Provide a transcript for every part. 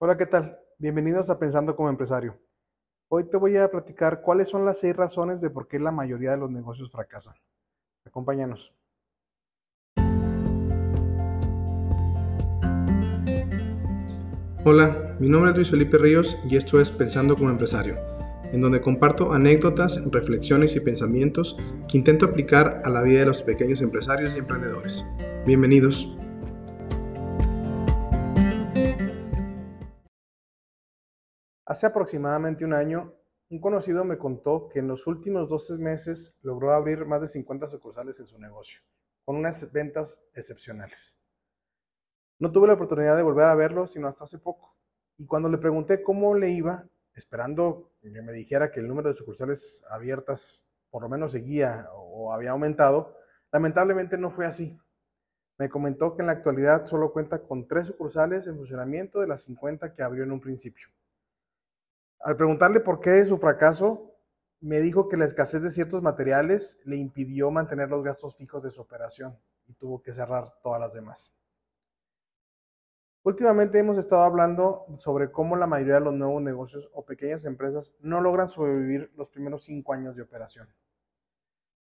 Hola, ¿qué tal? Bienvenidos a Pensando como Empresario. Hoy te voy a platicar cuáles son las seis razones de por qué la mayoría de los negocios fracasan. Acompáñanos. Hola, mi nombre es Luis Felipe Ríos y esto es Pensando como Empresario, en donde comparto anécdotas, reflexiones y pensamientos que intento aplicar a la vida de los pequeños empresarios y emprendedores. Bienvenidos. Hace aproximadamente un año, un conocido me contó que en los últimos 12 meses logró abrir más de 50 sucursales en su negocio, con unas ventas excepcionales. No tuve la oportunidad de volver a verlo sino hasta hace poco. Y cuando le pregunté cómo le iba, esperando que me dijera que el número de sucursales abiertas por lo menos seguía o había aumentado, lamentablemente no fue así. Me comentó que en la actualidad solo cuenta con tres sucursales en funcionamiento de las 50 que abrió en un principio. Al preguntarle por qué su fracaso, me dijo que la escasez de ciertos materiales le impidió mantener los gastos fijos de su operación y tuvo que cerrar todas las demás. Últimamente hemos estado hablando sobre cómo la mayoría de los nuevos negocios o pequeñas empresas no logran sobrevivir los primeros cinco años de operación.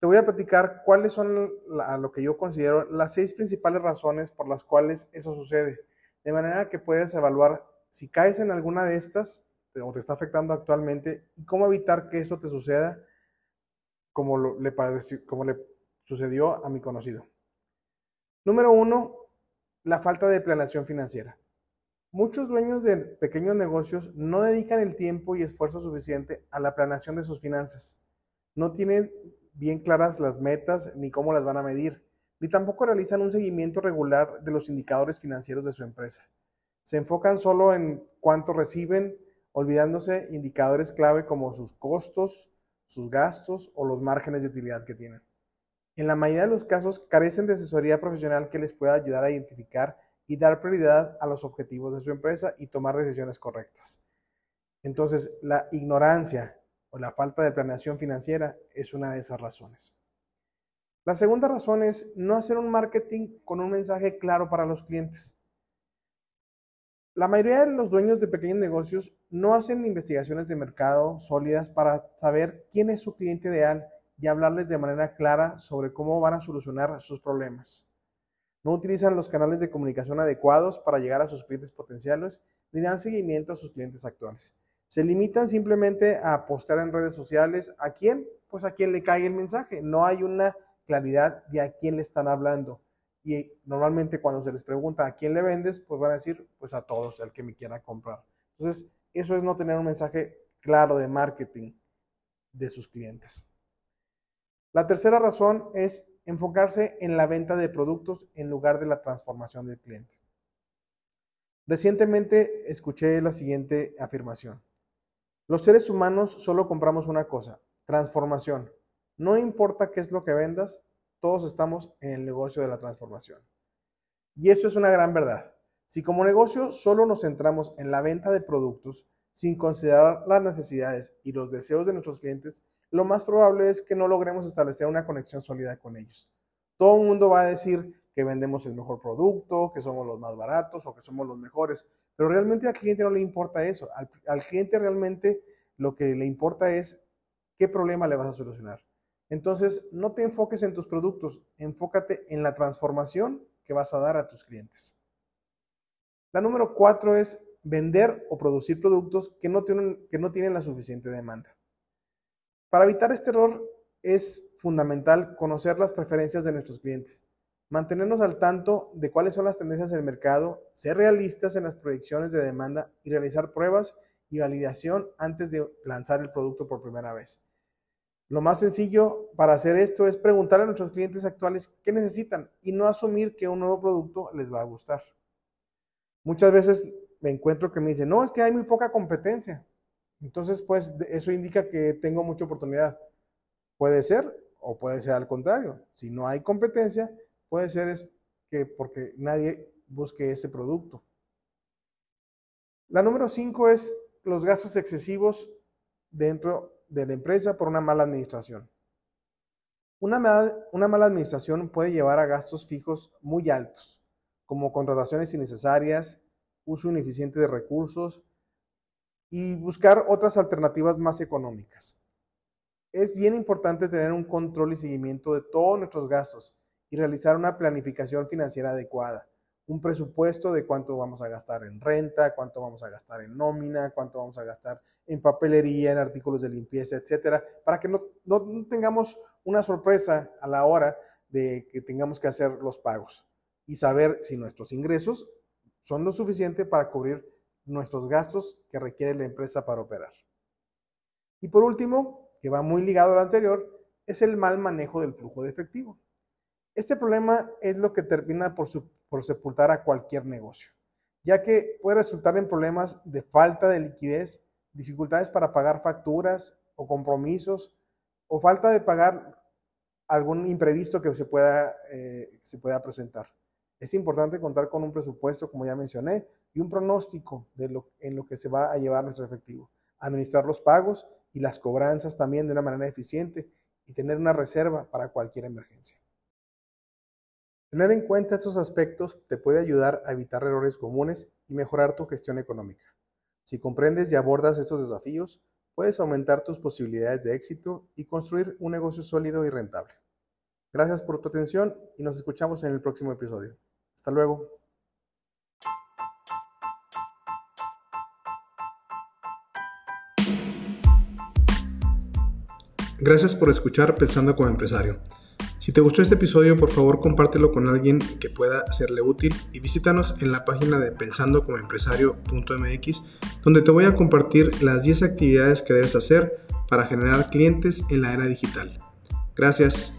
Te voy a platicar cuáles son a lo que yo considero las seis principales razones por las cuales eso sucede, de manera que puedes evaluar si caes en alguna de estas o te está afectando actualmente y cómo evitar que eso te suceda como, le, como le sucedió a mi conocido. Número uno, la falta de planeación financiera. Muchos dueños de pequeños negocios no dedican el tiempo y esfuerzo suficiente a la planeación de sus finanzas. No tienen bien claras las metas ni cómo las van a medir, ni tampoco realizan un seguimiento regular de los indicadores financieros de su empresa. Se enfocan solo en cuánto reciben, olvidándose indicadores clave como sus costos, sus gastos o los márgenes de utilidad que tienen. En la mayoría de los casos carecen de asesoría profesional que les pueda ayudar a identificar y dar prioridad a los objetivos de su empresa y tomar decisiones correctas. Entonces, la ignorancia o la falta de planeación financiera es una de esas razones. La segunda razón es no hacer un marketing con un mensaje claro para los clientes. La mayoría de los dueños de pequeños negocios no hacen investigaciones de mercado sólidas para saber quién es su cliente ideal y hablarles de manera clara sobre cómo van a solucionar sus problemas. No utilizan los canales de comunicación adecuados para llegar a sus clientes potenciales ni dan seguimiento a sus clientes actuales. Se limitan simplemente a postear en redes sociales a quién, pues a quién le cae el mensaje. No hay una claridad de a quién le están hablando. Y normalmente cuando se les pregunta a quién le vendes, pues van a decir, pues a todos, al que me quiera comprar. Entonces, eso es no tener un mensaje claro de marketing de sus clientes. La tercera razón es enfocarse en la venta de productos en lugar de la transformación del cliente. Recientemente escuché la siguiente afirmación. Los seres humanos solo compramos una cosa, transformación. No importa qué es lo que vendas, todos estamos en el negocio de la transformación. Y esto es una gran verdad. Si como negocio solo nos centramos en la venta de productos sin considerar las necesidades y los deseos de nuestros clientes, lo más probable es que no logremos establecer una conexión sólida con ellos. Todo el mundo va a decir que vendemos el mejor producto, que somos los más baratos o que somos los mejores, pero realmente al cliente no le importa eso. Al, al cliente realmente lo que le importa es qué problema le vas a solucionar. Entonces, no te enfoques en tus productos, enfócate en la transformación que vas a dar a tus clientes. La número cuatro es vender o producir productos que no tienen, que no tienen la suficiente demanda. Para evitar este error es fundamental conocer las preferencias de nuestros clientes, mantenernos al tanto de cuáles son las tendencias del mercado, ser realistas en las proyecciones de demanda y realizar pruebas y validación antes de lanzar el producto por primera vez. Lo más sencillo para hacer esto es preguntar a nuestros clientes actuales qué necesitan y no asumir que un nuevo producto les va a gustar. Muchas veces me encuentro que me dicen, no, es que hay muy poca competencia. Entonces, pues eso indica que tengo mucha oportunidad. Puede ser o puede ser al contrario. Si no hay competencia, puede ser es que porque nadie busque ese producto. La número cinco es los gastos excesivos dentro de la empresa por una mala administración. Una, una mala administración puede llevar a gastos fijos muy altos, como contrataciones innecesarias, uso ineficiente de recursos y buscar otras alternativas más económicas. Es bien importante tener un control y seguimiento de todos nuestros gastos y realizar una planificación financiera adecuada, un presupuesto de cuánto vamos a gastar en renta, cuánto vamos a gastar en nómina, cuánto vamos a gastar en papelería, en artículos de limpieza, etcétera, para que no, no tengamos una sorpresa a la hora de que tengamos que hacer los pagos y saber si nuestros ingresos son lo suficiente para cubrir nuestros gastos que requiere la empresa para operar. Y por último, que va muy ligado al anterior, es el mal manejo del flujo de efectivo. Este problema es lo que termina por, por sepultar a cualquier negocio, ya que puede resultar en problemas de falta de liquidez, dificultades para pagar facturas o compromisos, o falta de pagar algún imprevisto que se pueda, eh, se pueda presentar. Es importante contar con un presupuesto, como ya mencioné, y un pronóstico de lo, en lo que se va a llevar nuestro efectivo. Administrar los pagos y las cobranzas también de una manera eficiente y tener una reserva para cualquier emergencia. Tener en cuenta estos aspectos te puede ayudar a evitar errores comunes y mejorar tu gestión económica. Si comprendes y abordas estos desafíos, puedes aumentar tus posibilidades de éxito y construir un negocio sólido y rentable. Gracias por tu atención y nos escuchamos en el próximo episodio. Hasta luego. Gracias por escuchar Pensando como empresario. Si te gustó este episodio, por favor compártelo con alguien que pueda serle útil y visítanos en la página de pensandocomoempresario.mx, donde te voy a compartir las 10 actividades que debes hacer para generar clientes en la era digital. Gracias.